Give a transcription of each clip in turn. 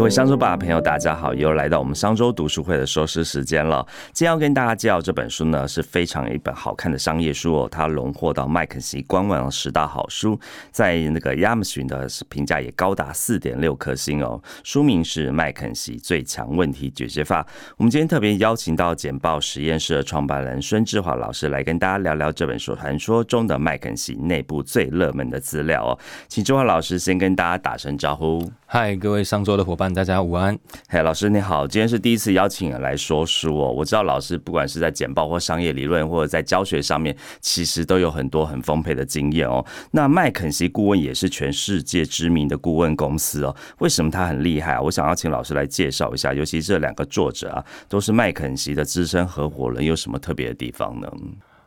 各位商周吧朋友，大家好，又来到我们商周读书会的收视时间了。今天要跟大家介绍这本书呢，是非常一本好看的商业书哦。它荣获到麦肯锡官网十大好书，在那个亚马逊的评价也高达四点六颗星哦。书名是《麦肯锡最强问题解决法》。我们今天特别邀请到简报实验室的创办人孙志华老师来跟大家聊聊这本书传说中的麦肯锡内部最热门的资料哦。请志华老师先跟大家打声招呼。嗨，各位商周的伙伴，大家午安。嘿，老师你好，今天是第一次邀请来说书哦。我知道老师不管是在简报或商业理论，或者在教学上面，其实都有很多很丰沛的经验哦。那麦肯锡顾问也是全世界知名的顾问公司哦。为什么他很厉害啊？我想要请老师来介绍一下，尤其这两个作者啊，都是麦肯锡的资深合伙人，有什么特别的地方呢？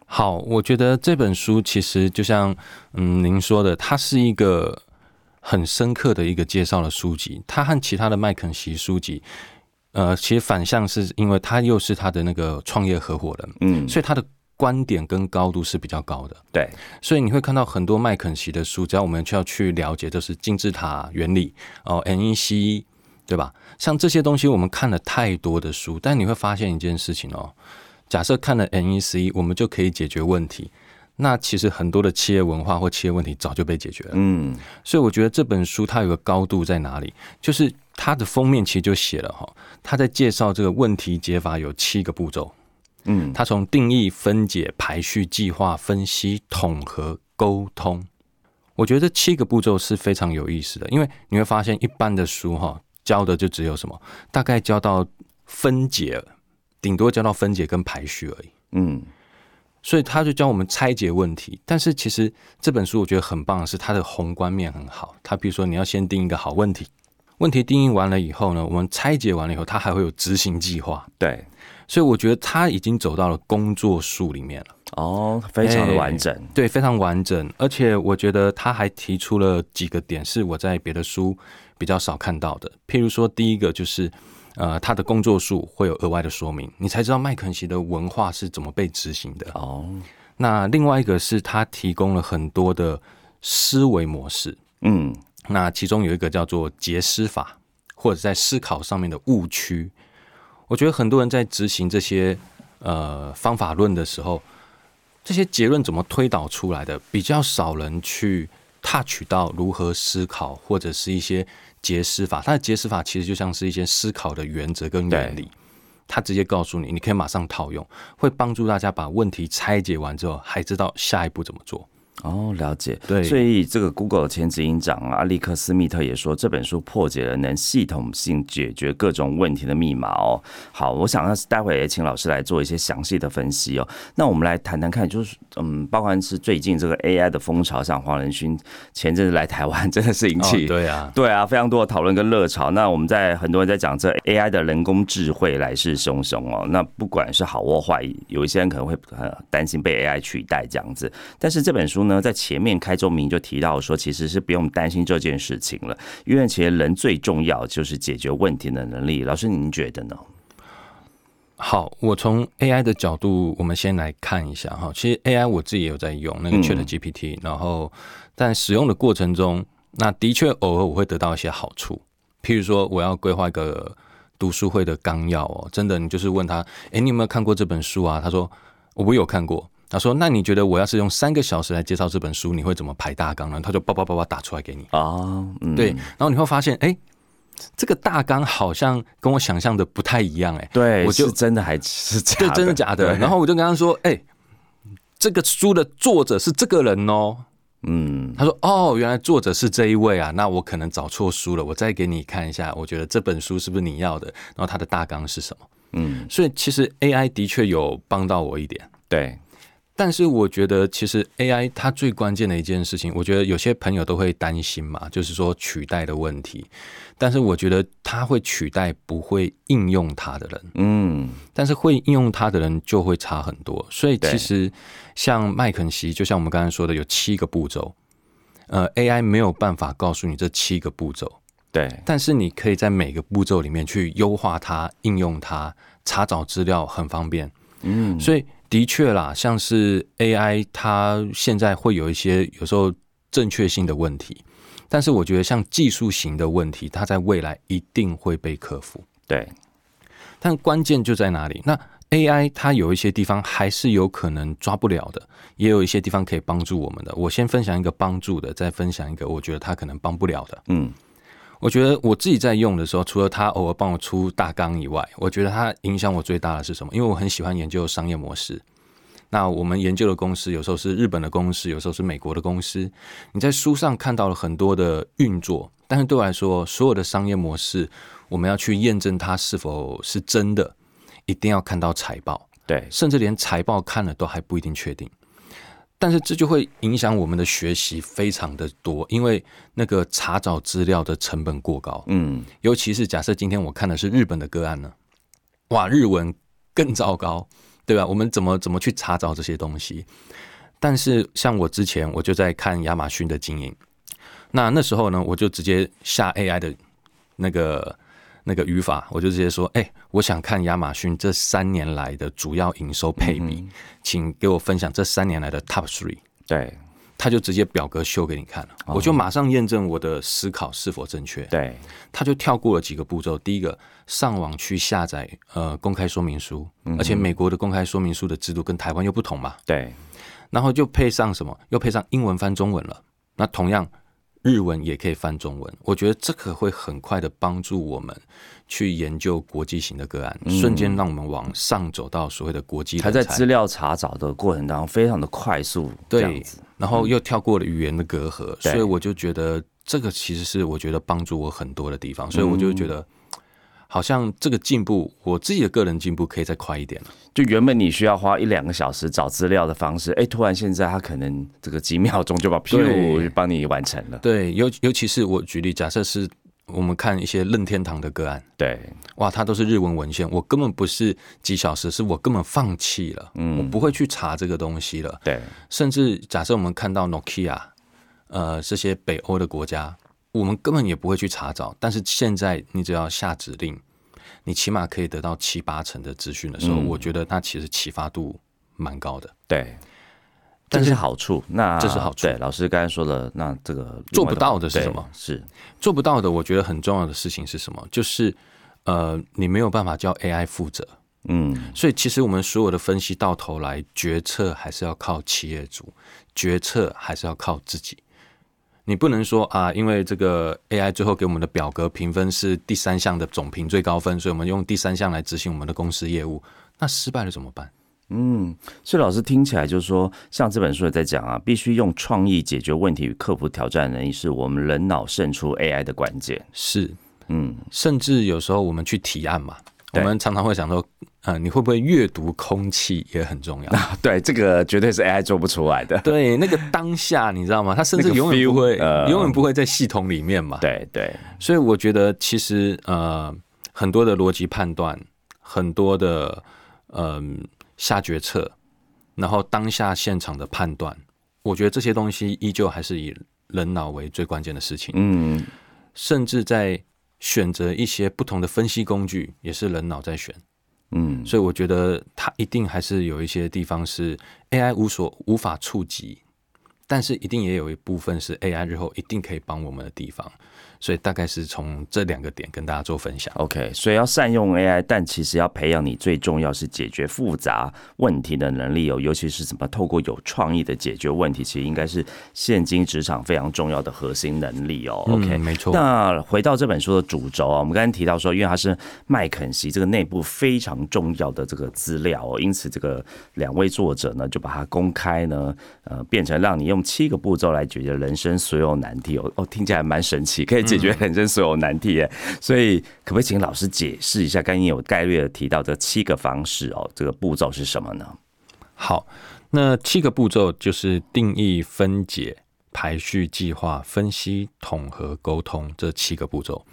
好，我觉得这本书其实就像嗯您说的，它是一个。很深刻的一个介绍的书籍，他和其他的麦肯锡书籍，呃，其实反向是因为他又是他的那个创业合伙人，嗯，所以他的观点跟高度是比较高的，对，所以你会看到很多麦肯锡的书，只要我们就要去了解，就是金字塔原理哦，NEC 对吧？像这些东西，我们看了太多的书，但你会发现一件事情哦，假设看了 NEC，我们就可以解决问题。那其实很多的企业文化或企业问题早就被解决了，嗯，所以我觉得这本书它有个高度在哪里？就是它的封面其实就写了哈，他在介绍这个问题解法有七个步骤，嗯，他从定义、分解、排序、计划、分析、统合、沟通，我觉得这七个步骤是非常有意思的，因为你会发现一般的书哈教的就只有什么，大概教到分解，顶多教到分解跟排序而已，嗯。所以他就教我们拆解问题，但是其实这本书我觉得很棒的是它的宏观面很好。它比如说你要先定一个好问题，问题定义完了以后呢，我们拆解完了以后，它还会有执行计划。对，所以我觉得他已经走到了工作书里面了。哦，非常的完整，对，非常完整。而且我觉得他还提出了几个点是我在别的书比较少看到的。譬如说，第一个就是。呃，他的工作数会有额外的说明，你才知道麦肯锡的文化是怎么被执行的。哦，那另外一个是他提供了很多的思维模式，嗯，那其中有一个叫做结思法，或者在思考上面的误区。我觉得很多人在执行这些呃方法论的时候，这些结论怎么推导出来的，比较少人去 touch 到如何思考，或者是一些。结思法，它的结思法其实就像是一些思考的原则跟原理，它直接告诉你，你可以马上套用，会帮助大家把问题拆解完之后，还知道下一步怎么做。哦，了解。对，所以这个 Google 的前执行长阿利克斯密特也说，这本书破解了能系统性解决各种问题的密码哦。好，我想要待会也请老师来做一些详细的分析哦。那我们来谈谈看，就是嗯，包含是最近这个 AI 的风潮，像黄仁勋前阵子来台湾，真的是引起对啊，对啊，非常多的讨论跟热潮。那我们在很多人在讲这 AI 的人工智慧来势汹汹哦。那不管是好或坏，有一些人可能会很担心被 AI 取代这样子。但是这本书呢？在前面开宗明就提到说，其实是不用担心这件事情了，因为其实人最重要就是解决问题的能力。老师，您觉得呢？好，我从 AI 的角度，我们先来看一下哈。其实 AI 我自己也有在用那个 Chat GPT，然后在使用的过程中，那的确偶尔我会得到一些好处。譬如说，我要规划一个读书会的纲要哦，真的，你就是问他，哎，你有没有看过这本书啊？他说我有看过。他说：“那你觉得我要是用三个小时来介绍这本书，你会怎么排大纲呢？”他就叭叭叭叭打出来给你啊，对。然后你会发现，哎，这个大纲好像跟我想象的不太一样，哎，对，我就真的还是假，对，真的假的。然后我就跟他说：“哎，这个书的作者是这个人哦。”嗯，他说：“哦，原来作者是这一位啊，那我可能找错书了。我再给你看一下，我觉得这本书是不是你要的？然后它的大纲是什么？嗯，所以其实 AI 的确有帮到我一点，对。”但是我觉得，其实 AI 它最关键的一件事情，我觉得有些朋友都会担心嘛，就是说取代的问题。但是我觉得它会取代不会应用它的人，嗯，但是会应用它的人就会差很多。所以其实像麦肯锡，就像我们刚才说的，有七个步骤，呃，AI 没有办法告诉你这七个步骤，对。但是你可以在每个步骤里面去优化它、应用它、查找资料很方便。嗯，所以的确啦，像是 AI，它现在会有一些有时候正确性的问题，但是我觉得像技术型的问题，它在未来一定会被克服。对，但关键就在哪里？那 AI 它有一些地方还是有可能抓不了的，也有一些地方可以帮助我们的。我先分享一个帮助的，再分享一个我觉得它可能帮不了的。嗯。我觉得我自己在用的时候，除了他偶尔帮我出大纲以外，我觉得它影响我最大的是什么？因为我很喜欢研究商业模式。那我们研究的公司有时候是日本的公司，有时候是美国的公司。你在书上看到了很多的运作，但是对我来说，所有的商业模式，我们要去验证它是否是真的，一定要看到财报。对，甚至连财报看了都还不一定确定。但是这就会影响我们的学习非常的多，因为那个查找资料的成本过高。嗯，尤其是假设今天我看的是日本的个案呢，哇，日文更糟糕，对吧？我们怎么怎么去查找这些东西？但是像我之前我就在看亚马逊的经营，那那时候呢，我就直接下 AI 的那个。那个语法，我就直接说，哎，我想看亚马逊这三年来的主要营收配比，请给我分享这三年来的 top three。对，他就直接表格秀给你看了，我就马上验证我的思考是否正确。对，他就跳过了几个步骤，第一个上网去下载呃公开说明书，而且美国的公开说明书的制度跟台湾又不同嘛。对，然后就配上什么，又配上英文翻中文了。那同样。日文也可以翻中文，我觉得这个会很快的帮助我们去研究国际型的个案，瞬间让我们往上走到所谓的国际。还在资料查找的过程当中非常的快速，对，然后又跳过了语言的隔阂，所以我就觉得这个其实是我觉得帮助我很多的地方，所以我就觉得。好像这个进步，我自己的个人进步可以再快一点了。就原本你需要花一两个小时找资料的方式，哎，突然现在他可能这个几秒钟就把 P 五帮你完成了。对，尤尤其是我举例，假设是我们看一些任天堂的个案，对，哇，它都是日文文献，我根本不是几小时，是我根本放弃了，嗯，我不会去查这个东西了。对，甚至假设我们看到 Nokia，呃，这些北欧的国家。我们根本也不会去查找，但是现在你只要下指令，你起码可以得到七八成的资讯的时候，我觉得它其实启发度蛮高的。对，这是好处。那这是好处。对，老师刚才说的，那这个做不到的是什么？是做不到的。我觉得很重要的事情是什么？就是呃，你没有办法叫 AI 负责。嗯，所以其实我们所有的分析到头来，决策还是要靠企业主，决策还是要靠自己。你不能说啊，因为这个 AI 最后给我们的表格评分是第三项的总评最高分，所以我们用第三项来执行我们的公司业务，那失败了怎么办？嗯，所以老师听起来就是说，像这本书也在讲啊，必须用创意解决问题与克服挑战能力，是我们人脑胜出 AI 的关键。是，嗯，甚至有时候我们去提案嘛。我们常常会想说，嗯，你会不会阅读空气也很重要？对，这个绝对是 AI 做不出来的。对，那个当下你知道吗？它甚至永远不会，永远不会在系统里面嘛。对对。所以我觉得，其实呃，很多的逻辑判断，很多的嗯下决策，然后当下现场的判断，我觉得这些东西依旧还是以人脑为最关键的事情。嗯，甚至在。选择一些不同的分析工具，也是人脑在选，嗯，所以我觉得它一定还是有一些地方是 AI 无所无法触及，但是一定也有一部分是 AI 日后一定可以帮我们的地方。所以大概是从这两个点跟大家做分享。OK，所以要善用 AI，但其实要培养你最重要是解决复杂问题的能力哦，尤其是怎么透过有创意的解决问题，其实应该是现今职场非常重要的核心能力哦。OK，没错。那回到这本书的主轴啊，我们刚才提到说，因为它是麦肯锡这个内部非常重要的这个资料哦，因此这个两位作者呢就把它公开呢，呃，变成让你用七个步骤来解决人生所有难题哦。哦，听起来蛮神奇，可以。解决人生所有难题耶，所以可不可以请老师解释一下？刚刚有概略的提到这七个方式哦，这个步骤是什么呢？好，那七个步骤就是定义、分解、排序、计划、分析、统合、沟通这七个步骤。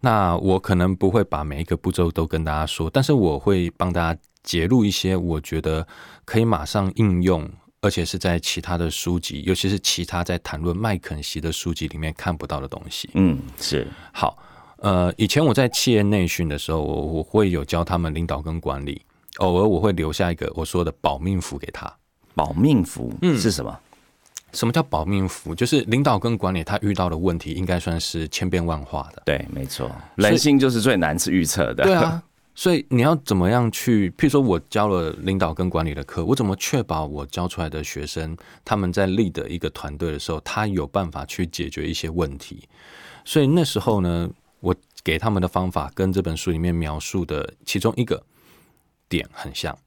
那我可能不会把每一个步骤都跟大家说，但是我会帮大家揭露一些我觉得可以马上应用。而且是在其他的书籍，尤其是其他在谈论麦肯锡的书籍里面看不到的东西。嗯，是好。呃，以前我在企业内训的时候，我我会有教他们领导跟管理。偶尔我会留下一个我说的保命符给他。保命符嗯是什么？什么叫保命符？就是领导跟管理他遇到的问题，应该算是千变万化的。对，没错，人性就是最难去预测的。对啊，所以你要怎么样去？譬如说我教了领导跟管理的课，我怎么确保我教出来的学生他们在立的一个团队的时候，他有办法去解决一些问题？所以那时候呢，我给他们的方法跟这本书里面描述的其中一个点很像。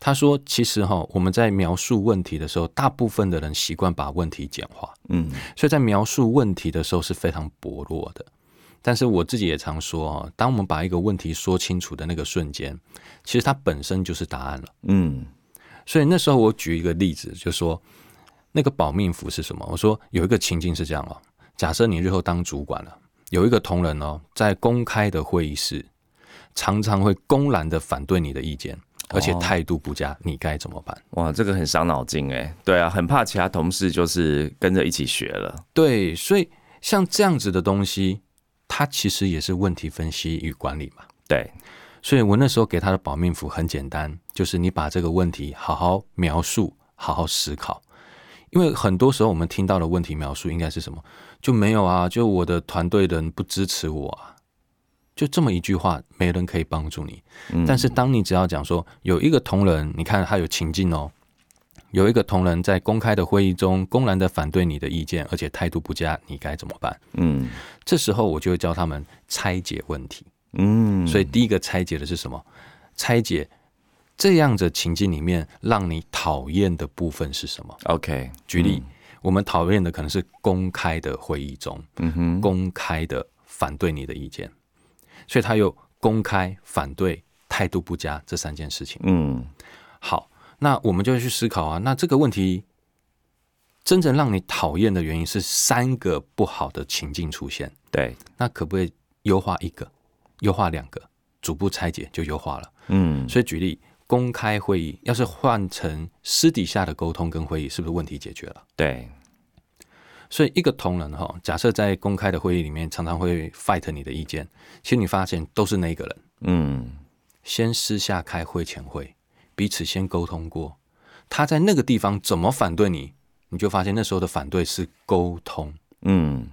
他说：“其实哈，我们在描述问题的时候，大部分的人习惯把问题简化，嗯，所以在描述问题的时候是非常薄弱的。但是我自己也常说哦，当我们把一个问题说清楚的那个瞬间，其实它本身就是答案了，嗯。所以那时候我举一个例子，就说那个保命符是什么？我说有一个情境是这样哦，假设你日后当主管了，有一个同仁哦，在公开的会议室，常常会公然的反对你的意见。”而且态度不佳，你该怎么办？哇，这个很伤脑筋哎。对啊，很怕其他同事就是跟着一起学了。对，所以像这样子的东西，它其实也是问题分析与管理嘛。对，所以我那时候给他的保命符很简单，就是你把这个问题好好描述，好好思考。因为很多时候我们听到的问题描述应该是什么？就没有啊，就我的团队的人不支持我啊。就这么一句话，没人可以帮助你。但是，当你只要讲说有一个同仁，你看他有情境哦，有一个同仁在公开的会议中公然的反对你的意见，而且态度不佳，你该怎么办？嗯，这时候我就会教他们拆解问题。嗯，所以第一个拆解的是什么？拆解这样的情境里面让你讨厌的部分是什么？OK，举例，我们讨厌的可能是公开的会议中，嗯哼，公开的反对你的意见。所以他又公开反对、态度不佳这三件事情。嗯，好，那我们就去思考啊。那这个问题真正让你讨厌的原因是三个不好的情境出现。对，那可不可以优化一个、优化两个，逐步拆解就优化了？嗯，所以举例，公开会议要是换成私底下的沟通跟会议，是不是问题解决了？对。所以，一个同仁哈，假设在公开的会议里面，常常会 fight 你的意见，其实你发现都是那个人，嗯，先私下开会前会，彼此先沟通过，他在那个地方怎么反对你，你就发现那时候的反对是沟通，嗯，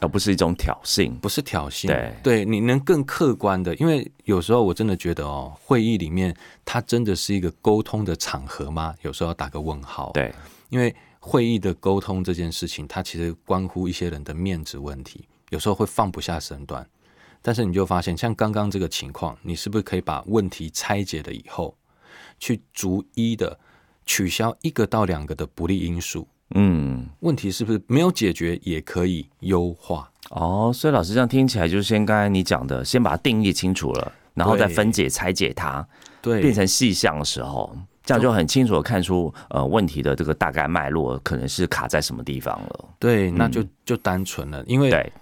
而不是一种挑衅，不是挑衅，对，对，你能更客观的，因为有时候我真的觉得哦，会议里面它真的是一个沟通的场合吗？有时候要打个问号，对，因为。会议的沟通这件事情，它其实关乎一些人的面子问题，有时候会放不下身段。但是你就发现，像刚刚这个情况，你是不是可以把问题拆解了以后，去逐一的取消一个到两个的不利因素？嗯，问题是不是没有解决也可以优化？哦，所以老师这样听起来，就是先刚才你讲的，先把它定义清楚了，然后再分解拆解它，对，变成细项的时候。这样就很清楚的看出，呃，问题的这个大概脉络可能是卡在什么地方了。对，那就就单纯了，因为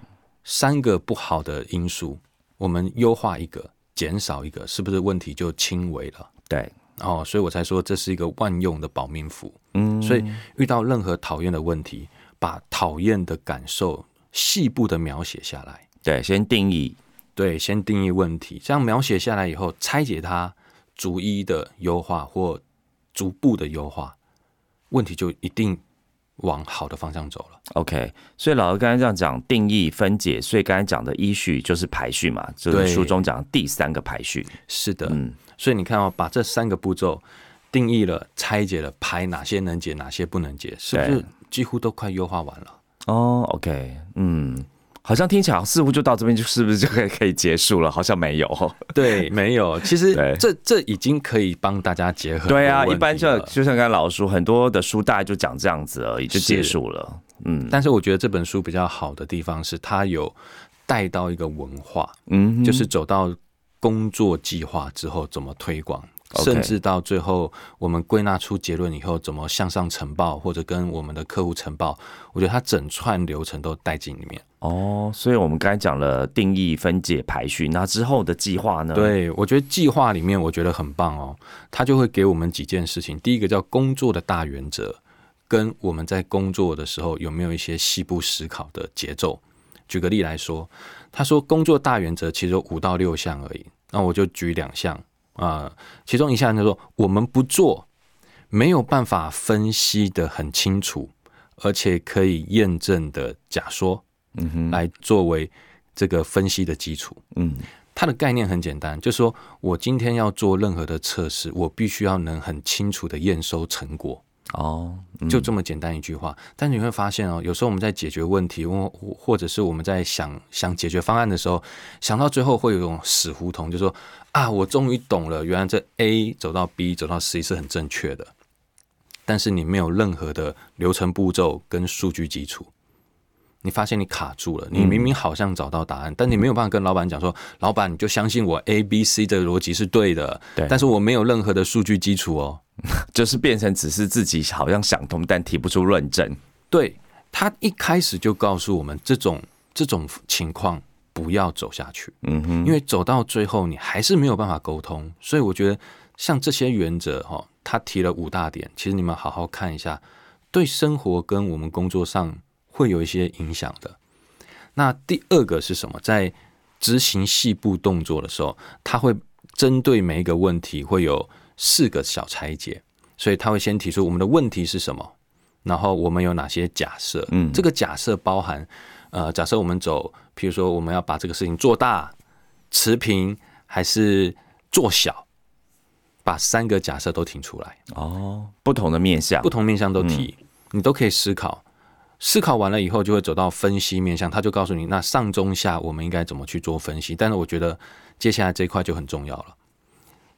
三个不好的因素，我们优化一个，减少一个，是不是问题就轻微了？对，哦，所以我才说这是一个万用的保命符。嗯，所以遇到任何讨厌的问题，把讨厌的感受细部的描写下来。对，先定义。对，先定义问题，这样描写下来以后，拆解它，逐一的优化或。逐步的优化，问题就一定往好的方向走了。OK，所以老师刚才这样讲定义分解，所以刚才讲的依序就是排序嘛，就是书中讲第三个排序。是的，嗯，所以你看哦，把这三个步骤定义了、拆解了，排哪些能解，哪些不能解，是不是几乎都快优化完了？哦，OK，嗯。好像听起来似乎就到这边，就是不是就可以可以结束了？好像没有，对，没有。其实这这已经可以帮大家结合。对啊，一般就就像刚才老书很多的书，大概就讲这样子而已，就结束了。嗯，但是我觉得这本书比较好的地方是，它有带到一个文化，嗯，就是走到工作计划之后怎么推广。甚至到最后，我们归纳出结论以后，怎么向上呈报，或者跟我们的客户呈报，我觉得它整串流程都带进里面。哦，所以我们刚才讲了定义、分解、排序，那之后的计划呢？对，我觉得计划里面我觉得很棒哦，它就会给我们几件事情。第一个叫工作的大原则，跟我们在工作的时候有没有一些细部思考的节奏。举个例来说，他说工作大原则其实有五到六项而已，那我就举两项。啊、其中一项就说我们不做没有办法分析的很清楚，而且可以验证的假说，嗯哼，来作为这个分析的基础。嗯它的概念很简单，就是说我今天要做任何的测试，我必须要能很清楚的验收成果。哦，嗯就这么简单一句话。但你会发现哦，有时候我们在解决问题，或或者是我们在想想解决方案的时候，想到最后会有一种死胡同，就说啊，我终于懂了，原来这 A 走到 B 走到 C 是很正确的，但是你没有任何的流程步骤跟数据基础。你发现你卡住了，你明明好像找到答案，但你没有办法跟老板讲说，老板你就相信我 A、B、C 的逻辑是对的，对但是我没有任何的数据基础哦。就是变成只是自己好像想通，但提不出论证。对他一开始就告诉我们，这种这种情况不要走下去，嗯哼，因为走到最后你还是没有办法沟通。所以我觉得像这些原则哈，他提了五大点，其实你们好好看一下，对生活跟我们工作上会有一些影响的。那第二个是什么？在执行细部动作的时候，他会针对每一个问题会有四个小拆解，所以他会先提出我们的问题是什么，然后我们有哪些假设？嗯这个假设包含呃，假设我们走，譬如说我们要把这个事情做大、持平，还是做小，把三个假设都提出来。哦，不同的面向不，同面向都提，你都可以思考。思考完了以后，就会走到分析面向，他就告诉你，那上中下我们应该怎么去做分析。但是我觉得接下来这一块就很重要了。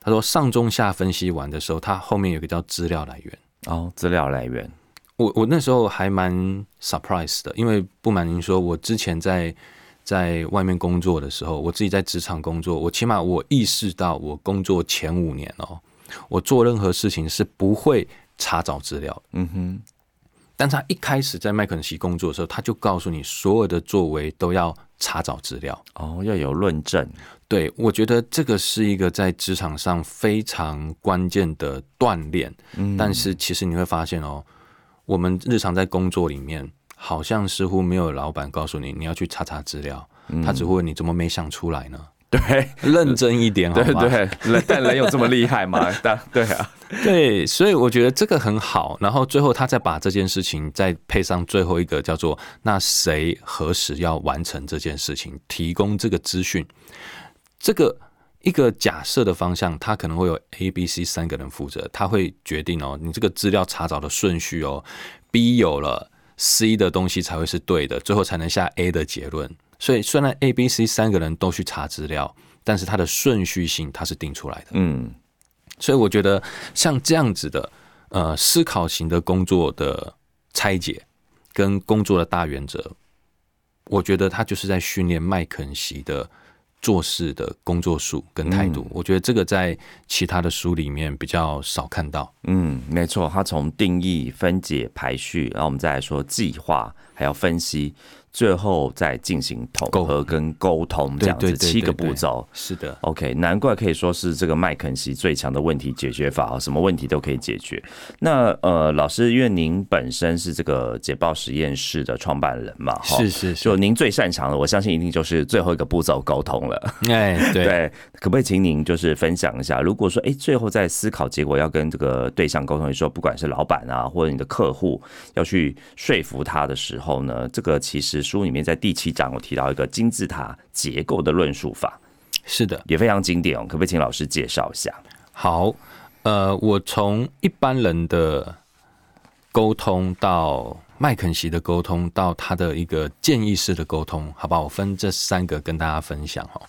他说上中下分析完的时候，他后面有一个叫资料来源。哦，资料来源，我我那时候还蛮 surprise 的，因为不瞒您说，我之前在在外面工作的时候，我自己在职场工作，我起码我意识到，我工作前五年哦，我做任何事情是不会查找资料嗯哼，但他一开始在麦肯锡工作的时候，他就告诉你所有的作为都要查找资料。哦，要有论证，对我觉得这个是一个在职场上非常关键的锻炼。嗯但是其实你会发现哦，我们日常在工作里面，好像似乎没有老板告诉你你要去查查资料，嗯他只会问你怎么没想出来呢？对认真一点好对吗？对，人但人有这么厉害吗？但对啊，对，所以我觉得这个很好。然后最后他再把这件事情再配上最后一个叫做“那谁何时要完成这件事情”，提供这个资讯。这个一个假设的方向，他可能会有 A、B、C 三个人负责，他会决定哦，你这个资料查找的顺序哦，B 有了，C 的东西才会是对的，最后才能下 A 的结论。所以虽然 A、B、C 三个人都去查资料，但是它的顺序性它是定出来的。嗯，所以我觉得像这样子的呃思考型的工作的拆解跟工作的大原则，我觉得他就是在训练麦肯锡的做事的工作术跟态度。我觉得这个在其他的书里面比较少看到。嗯，没错，他从定义、分解、排序，然后我们再来说计划，还要分析，最后再进行统合跟沟通，这样子七个步骤。是的，OK，难怪可以说是这个麦肯锡最强的问题解决法，什么问题都可以解决。那呃，老师，因为您本身是这个捷报实验室的创办人嘛，哈是是是，就您最擅长的，我相信一定就是最后一个步骤沟通了。哎，对，对，可不可以请您就是分享一下？如果说，哎，最后在思考结果要跟这个对象沟通的时候，不管是老板啊，或者你的客户要去说服他的时候呢，这个其实书里面在第七章我提到一个金字塔结构的论述法，是的。也非常经典哦。可不可以请老师介绍一下？好，呃，我从一般人的沟通到麦肯锡的沟通，到他的一个建议式的沟通，好吧，我分这三个跟大家分享哈。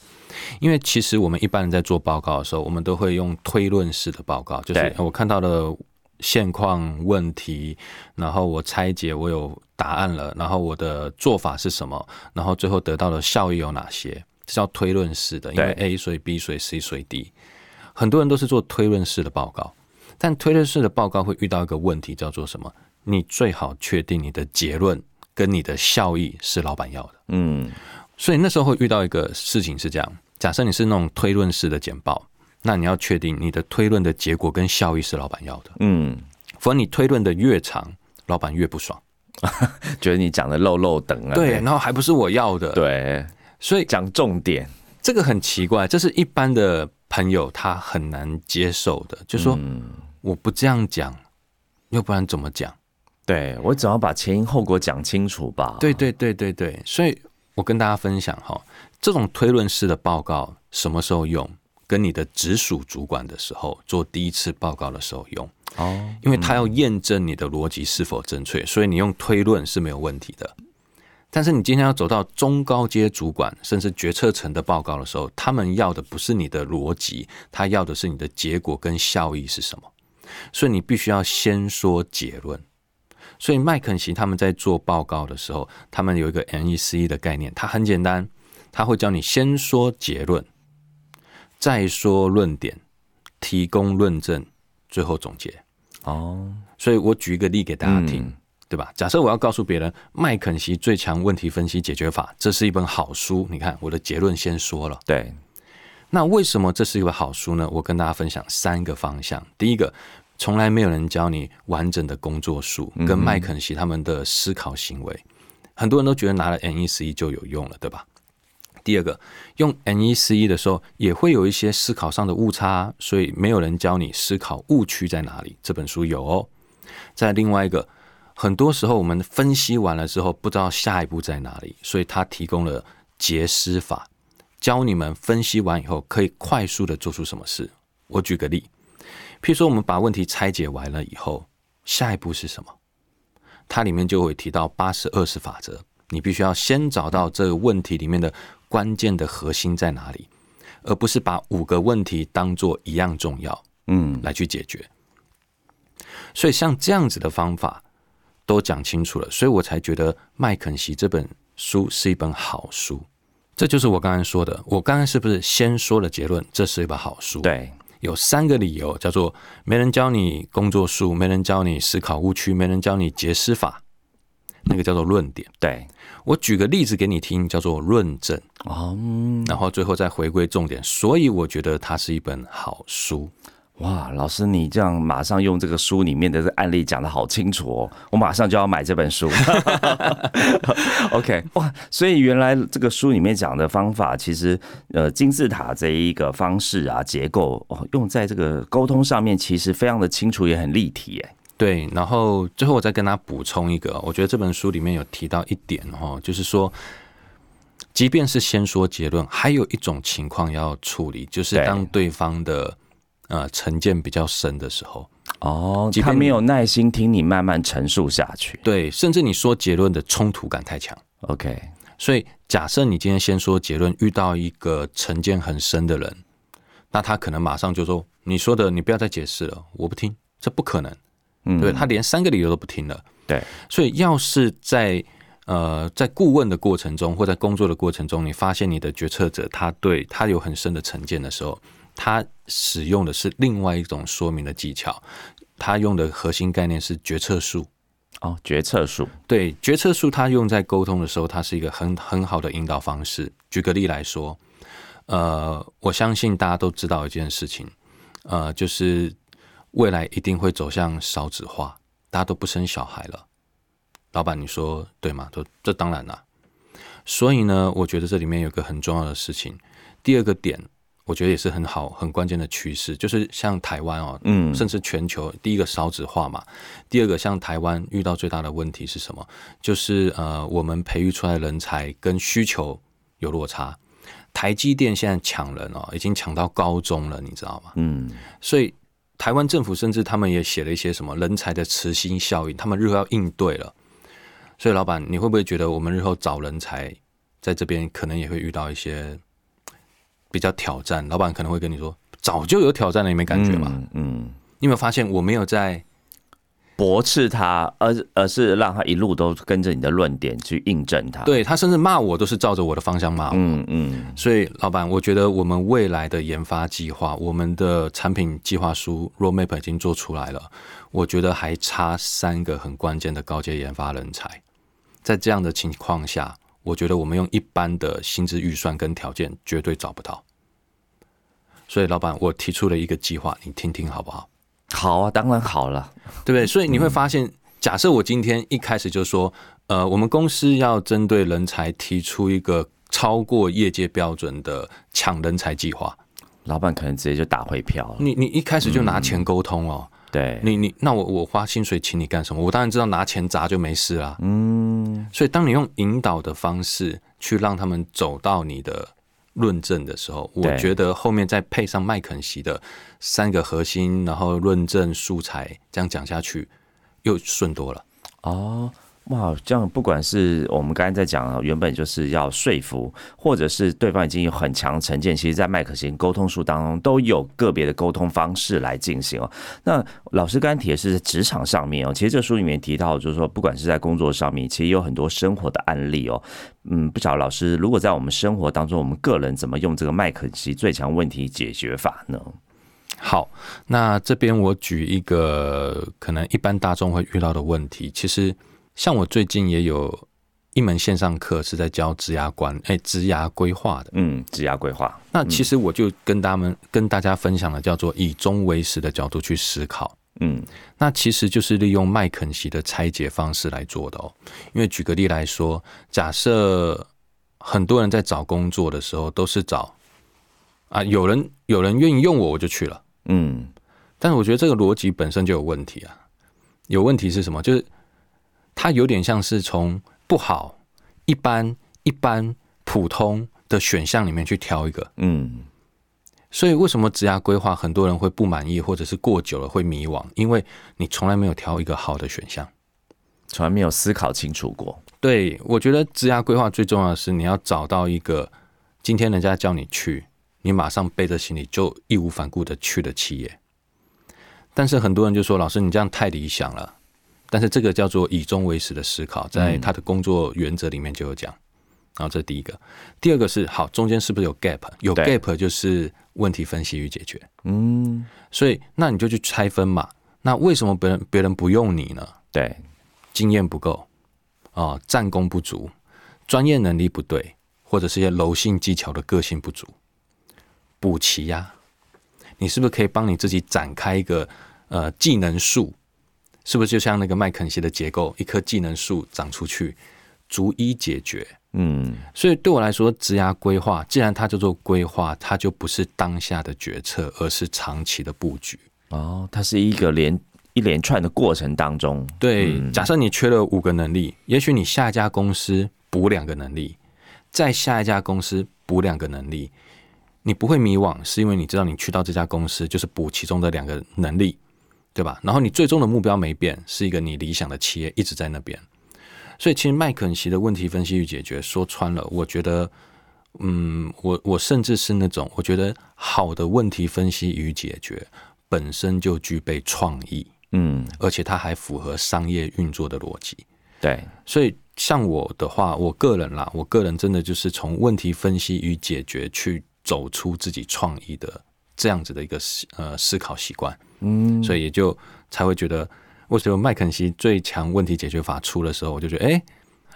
因为其实我们一般人在做报告的时候，我们都会用推论式的报告，就是我看到了现况问题，然后我拆解，我有答案了，然后我的做法是什么，然后最后得到的效益有哪些，这叫推论式的，因为 A 所以 B 所以 C 所以 D，很多人都是做推论式的报告，但推论式的报告会遇到一个问题，叫做什么？你最好确定你的结论跟你的效益是老板要的。嗯，所以那时候会遇到一个事情是这样：假设你是那种推论式的简报，那你要确定你的推论的结果跟效益是老板要的，嗯，否则你推论的越长，老板越不爽。觉得你讲的漏漏等啊，对，然后还不是我要的。，对，所以讲重点，这个很奇怪，这是一般的朋友他很难接受的，就说我不这样讲，要不然怎么讲？对我只要把前因后果讲清楚吧。对对对对对，所以我跟大家分享哈，这种推论式的报告什么时候用？跟你的直属主管的时候做第一次报告的时候用哦，因为他要验证你的逻辑是否正确，所以你用推论是没有问题的。但是你今天要走到中高阶主管甚至决策层的报告的时候，他们要的不是你的逻辑，他要的是你的结果跟效益是什么。所以你必须要先说结论。所以麦肯锡他们在做报告的时候，他们有一个 NEC 的概念，它很简单，他会教你先说结论，再说论点，提供论证，最后总结。哦，所以我举一个例给大家听，对吧？假设我要告诉别人麦肯锡最强问题分析解决法，这是一本好书。你看我的结论先说了，对。那为什么这是一本好书呢？我跟大家分享三个方向。第一个。从来没有人教你完整的工作术跟麦肯锡他们的思考行为，很多人都觉得拿了 NEC 就有用了，对吧？第二个，用 NEC 的时候也会有一些思考上的误差，所以没有人教你思考误区在哪里。这本书有哦。在另外一个，很多时候我们分析完了之后不知道下一步在哪里，所以他提供了结思法，教你们分析完以后可以快速的做出什么事。我举个例。譬如说，我们把问题拆解完了以后，下一步是什么？它里面就会提到八十二十法则。你必须要先找到这个问题里面的关键的核心在哪里，而不是把五个问题当做一样重要，嗯，来去解决。所以像这样子的方法都讲清楚了，所以我才觉得麦肯锡这本书是一本好书。这就是我刚才说的，我刚刚是不是先说了结论？这是一本好书，对。有三个理由，叫做没人教你工作术，没人教你思考误区，没人教你结思法，那个叫做论点。对我举个例子给你听，叫做论证。哦，然后最后再回归重点，所以我觉得它是一本好书。哇，老师，你这样马上用这个书里面的这案例讲的好清楚哦，我马上就要买这本书。OK，哇，所以原来这个书里面讲的方法，其实呃金字塔这一个方式啊结构哦，用在这个沟通上面，其实非常的清楚，也很立体。哎，对，然后最后我再跟他补充一个，我觉得这本书里面有提到一点哈，就是说，即便是先说结论，还有一种情况要处理，就是当对方的。呃，成见比较深的时候，哦，他没有耐心听你慢慢陈述下去，对，甚至你说结论的冲突感太强，OK。所以假设你今天先说结论，遇到一个成见很深的人，那他可能马上就说：“你说的，你不要再解释了，我不听。”这不可能，嗯，对他连三个理由都不听了，对。所以要是在呃在顾问的过程中，或在工作的过程中，你发现你的决策者他对他有很深的成见的时候，他使用的是另外一种说明的技巧，他用的核心概念是决策术。哦，决策术。对，决策术，它用在沟通的时候，它是一个很很好的引导方式。举个例来说，呃，我相信大家都知道一件事情，呃，就是未来一定会走向少子化，大家都不生小孩了。老板，你说对吗？都这当然了。所以呢，我觉得这里面有个很重要的事情。第二个点。我觉得也是很好、很关键的趋势，就是像台湾哦，嗯，甚至全球第一个少子化嘛，第二个像台湾遇到最大的问题是什么？就是呃，我们培育出来的人才跟需求有落差。台积电现在抢人哦，已经抢到高中了，你知道吗？嗯，所以台湾政府甚至他们也写了一些什么人才的磁心效应，他们日后要应对了。所以老板，你会不会觉得我们日后找人才在这边可能也会遇到一些？比较挑战，老板可能会跟你说：“早就有挑战了，你没感觉吗？”嗯，你有没有发现我没有在驳斥他，而而是让他一路都跟着你的论点去印证他。对他甚至骂我都是照着我的方向骂我。嗯嗯。所以老板，我觉得我们未来的研发计划，我们的产品计划书 roadmap 已经做出来了。我觉得还差三个很关键的高阶研发人才。在这样的情况下。我觉得我们用一般的薪资预算跟条件绝对找不到，所以老板，我提出了一个计划，你听听好不好？好啊，当然好了，对不对？所以你会发现，假设我今天一开始就说，呃，我们公司要针对人才提出一个超过业界标准的抢人才计划，老板可能直接就打回票了。你你一开始就拿钱沟通哦，对，你你那我我花薪水请你干什么？我当然知道拿钱砸就没事啦。嗯，所以当你用引导的方式去让他们走到你的论证的时候，我觉得后面再配上麦肯锡的三个核心，然后论证素材，这样讲下去又顺多了。哦，哇，这样不管是我们刚才在讲，原本就是要说服，或者是对方已经有很强成见，其实，在麦克型沟通术当中都有个别的沟通方式来进行哦。那老师刚才提的是职场上面哦，其实这书里面提到，就是说，不管是在工作上面，其实有很多生活的案例哦。嗯，不晓得老师，如果在我们生活当中，我们个人怎么用这个麦肯锡最强问题解决法呢？好，那这边我举一个可能一般大众会遇到的问题，其实像我最近也有一门线上课是在教职涯管，哎，职涯规划的。嗯，职涯规划，那其实我就跟他们、跟大家分享了叫做以终为始的角度去思考。嗯那其实就是利用麦肯锡的拆解方式来做的哦。因为举个例来说，假设很多人在找工作的时候都是找啊，有人有人愿意用我，我就去了。嗯但是我觉得这个逻辑本身就有问题啊。有问题是什么？就是它有点像是从不好、一般、一般、普通的选项里面去挑一个。嗯所以为什么职涯规划很多人会不满意，或者是过久了会迷惘？因为你从来没有挑一个好的选项。从来没有思考清楚过。对我觉得职涯规划最重要的是你要找到一个今天人家叫你去，你马上背着行李就义无反顾的去的企业。但是很多人就说：“老师，你这样太理想了。”但是这个叫做以终为始的思考，在他的工作原则里面就有讲。然后这是第一个，第二个是好，中间是不是有 gap？有 gap 就是问题分析与解决。嗯，所以那你就去拆分嘛。那为什么别人别人不用你呢？对，经验不够哦，战功不足，专业能力不对，或者是一些柔性技巧的个性不足，补齐呀、你是不是可以帮你自己展开一个呃技能树？是不是就像那个麦肯锡的结构，一棵技能树长出去，逐一解决？嗯所以对我来说，职涯规划既然它叫做规划，它就不是当下的决策，而是长期的布局。哦，它是一个连一连串的过程当中，对，假设你缺了五个能力，也许你下一家公司补两个能力，再下一家公司补两个能力，你不会迷惘，是因为你知道你去到这家公司就是补其中的两个能力，对吧？然后你最终的目标没变，是一个你理想的企业一直在那边。所以其实麦肯锡的问题分析与解决，说穿了，我觉得，嗯，我我甚至是那种我觉得好的问题分析与解决本身就具备创意。嗯，而且它还符合商业运作的逻辑。对，所以像我的话，我个人啦，我个人真的就是从问题分析与解决去走出自己创意的这样子的一个思呃思考习惯。嗯，所以也就才会觉得，为什么麦肯锡最强问题解决法出的时候，我就觉得，哎、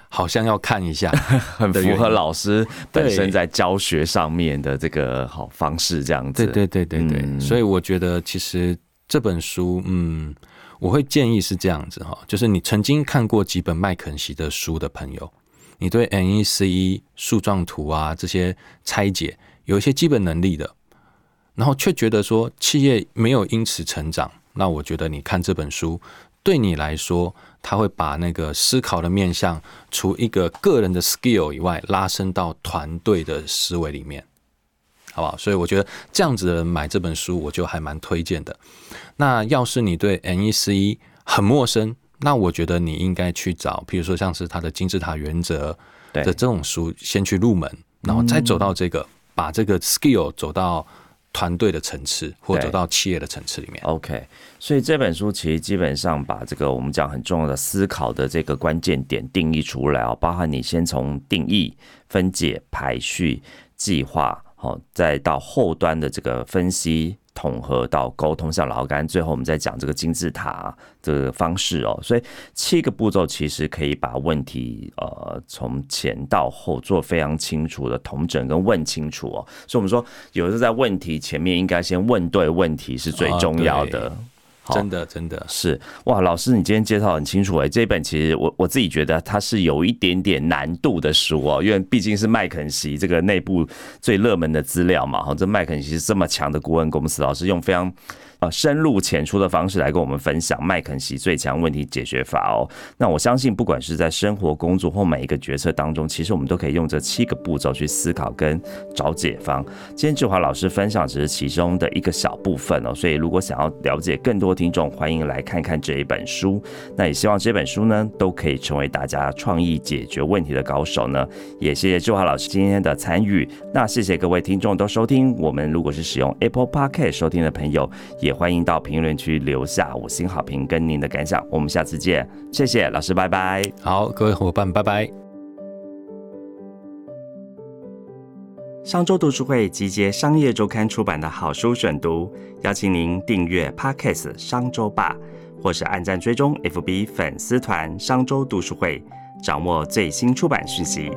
好像要看一下。很符合老师本身在教学上面的这个好方式，这样子。对对对对对，嗯所以我觉得其实这本书，嗯，我会建议是这样子哈，就是你曾经看过几本麦肯锡的书的朋友，你对 NECE 树状图啊这些拆解有一些基本能力的，然后却觉得说企业没有因此成长，那我觉得你看这本书对你来说，它会把那个思考的面向，除一个个人的 skill 以外，拉伸到团队的思维里面。好不好？所以我觉得这样子的人买这本书，我就还蛮推荐的。那要是你对 NEC 很陌生，那我觉得你应该去找，比如说像是他的金字塔原则的这种书，先去入门，然后再走到这个，把这个 skill 走到团队的层次，或者到企业的层次里面。OK，所以这本书其实基本上把这个我们讲很重要的思考的这个关键点定义出来哦，包含你先从定义、分解、排序、计划，好，再到后端的这个分析。统合到沟通，像老干，最后我们再讲这个金字塔这个方式哦，所以七个步骤其实可以把问题呃从前到后做非常清楚的统整跟问清楚哦，所以我们说有时候在问题前面应该先问对问题是最重要的。啊真的真的是哇，老师你今天介绍很清楚哎，这本其实我我自己觉得它是有一点点难度的书哦，因为毕竟是麦肯锡这个内部最热门的资料嘛，哈，这麦肯锡是这么强的顾问公司，老师用非常。呃，深入浅出的方式来跟我们分享麦肯锡最强问题解决法哦。那我相信，不管是在生活、工作或每一个决策当中，其实我们都可以用这七个步骤去思考跟找解方。今天志华老师分享只是其中的一个小部分哦，所以如果想要了解更多听众，欢迎来看看这一本书。那也希望这本书呢，都可以成为大家创意解决问题的高手呢。也谢谢志华老师今天的参与。那谢谢各位听众都收听。我们如果是使用 Apple Podcast 收听的朋友，也也欢迎到评论区留下五星好评跟您的感想，我们下次见，谢谢老师，拜拜。好，各位伙伴，拜拜。商周读书会集结商业周刊出版的好书选读，邀请您订阅 Podcast 商周吧，或是按赞追踪 FB 粉丝团商周读书会，掌握最新出版讯息。